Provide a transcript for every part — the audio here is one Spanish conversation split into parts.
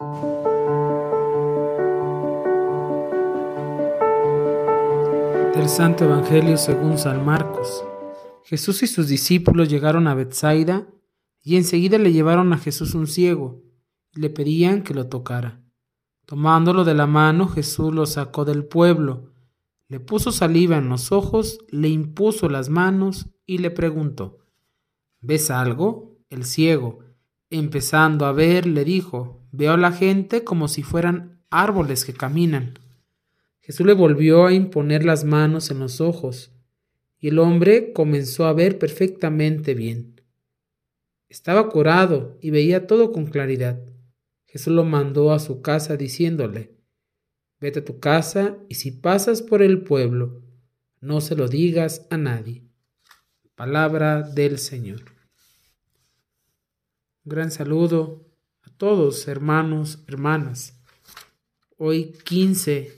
Del Santo Evangelio según San Marcos. Jesús y sus discípulos llegaron a Bethsaida y enseguida le llevaron a Jesús un ciego y le pedían que lo tocara. Tomándolo de la mano, Jesús lo sacó del pueblo, le puso saliva en los ojos, le impuso las manos y le preguntó, ¿Ves algo? El ciego, empezando a ver, le dijo, veo a la gente como si fueran árboles que caminan. Jesús le volvió a imponer las manos en los ojos, y el hombre comenzó a ver perfectamente bien. Estaba curado y veía todo con claridad. Jesús lo mandó a su casa diciéndole, Vete a tu casa y si pasas por el pueblo, no se lo digas a nadie. Palabra del Señor. Un gran saludo a todos, hermanos, hermanas. Hoy 15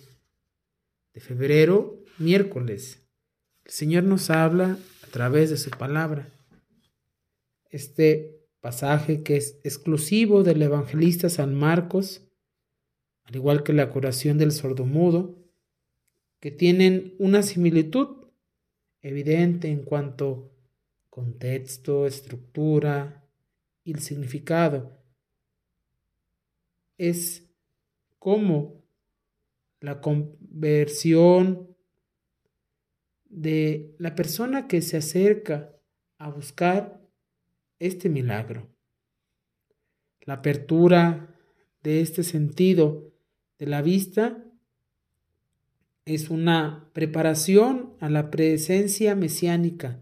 de febrero, miércoles. El Señor nos habla a través de su palabra. Este pasaje que es exclusivo del evangelista San Marcos, al igual que la curación del sordomudo, que tienen una similitud evidente en cuanto contexto, estructura y el significado. Es como la conversión de la persona que se acerca a buscar este milagro. La apertura de este sentido de la vista es una preparación a la presencia mesiánica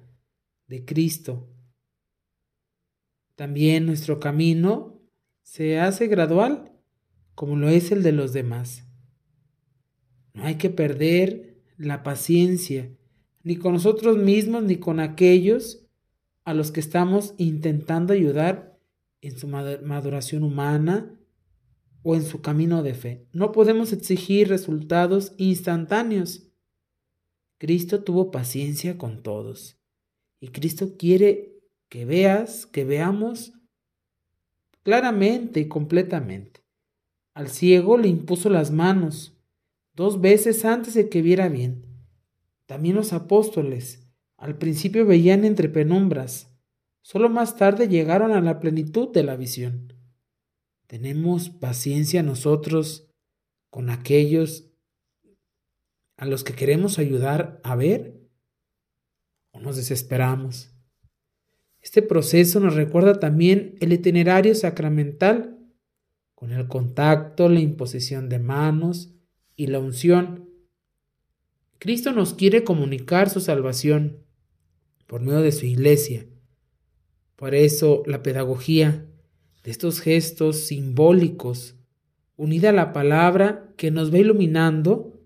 de Cristo. También nuestro camino se hace gradual como lo es el de los demás. No hay que perder la paciencia, ni con nosotros mismos, ni con aquellos a los que estamos intentando ayudar en su maduración humana o en su camino de fe. No podemos exigir resultados instantáneos. Cristo tuvo paciencia con todos. Y Cristo quiere que veas, que veamos claramente y completamente. Al ciego le impuso las manos dos veces antes de que viera bien. También los apóstoles al principio veían entre penumbras, solo más tarde llegaron a la plenitud de la visión. Tenemos paciencia nosotros con aquellos a los que queremos ayudar a ver o nos desesperamos. Este proceso nos recuerda también el itinerario sacramental con el contacto, la imposición de manos, y la unción. Cristo nos quiere comunicar su salvación por medio de su iglesia. Por eso la pedagogía de estos gestos simbólicos, unida a la palabra que nos va iluminando,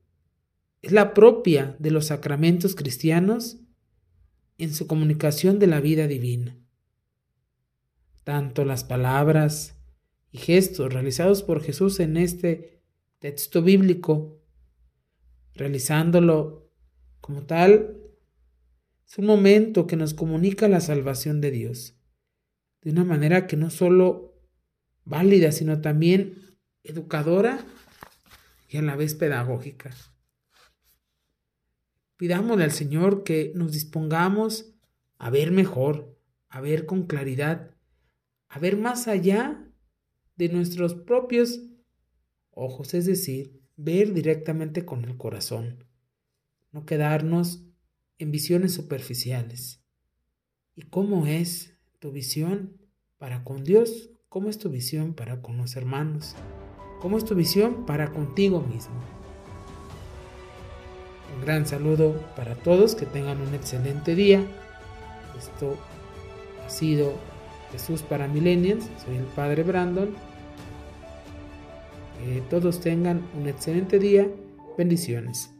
es la propia de los sacramentos cristianos en su comunicación de la vida divina. Tanto las palabras y gestos realizados por Jesús en este texto bíblico, realizándolo como tal, es un momento que nos comunica la salvación de Dios, de una manera que no solo válida, sino también educadora y a la vez pedagógica. Pidámosle al Señor que nos dispongamos a ver mejor, a ver con claridad, a ver más allá de nuestros propios ojos, es decir, ver directamente con el corazón, no quedarnos en visiones superficiales. ¿Y cómo es tu visión para con Dios? ¿Cómo es tu visión para con los hermanos? ¿Cómo es tu visión para contigo mismo? Un gran saludo para todos, que tengan un excelente día. Esto ha sido Jesús para Millennials, soy el Padre Brandon todos tengan un excelente día. Bendiciones.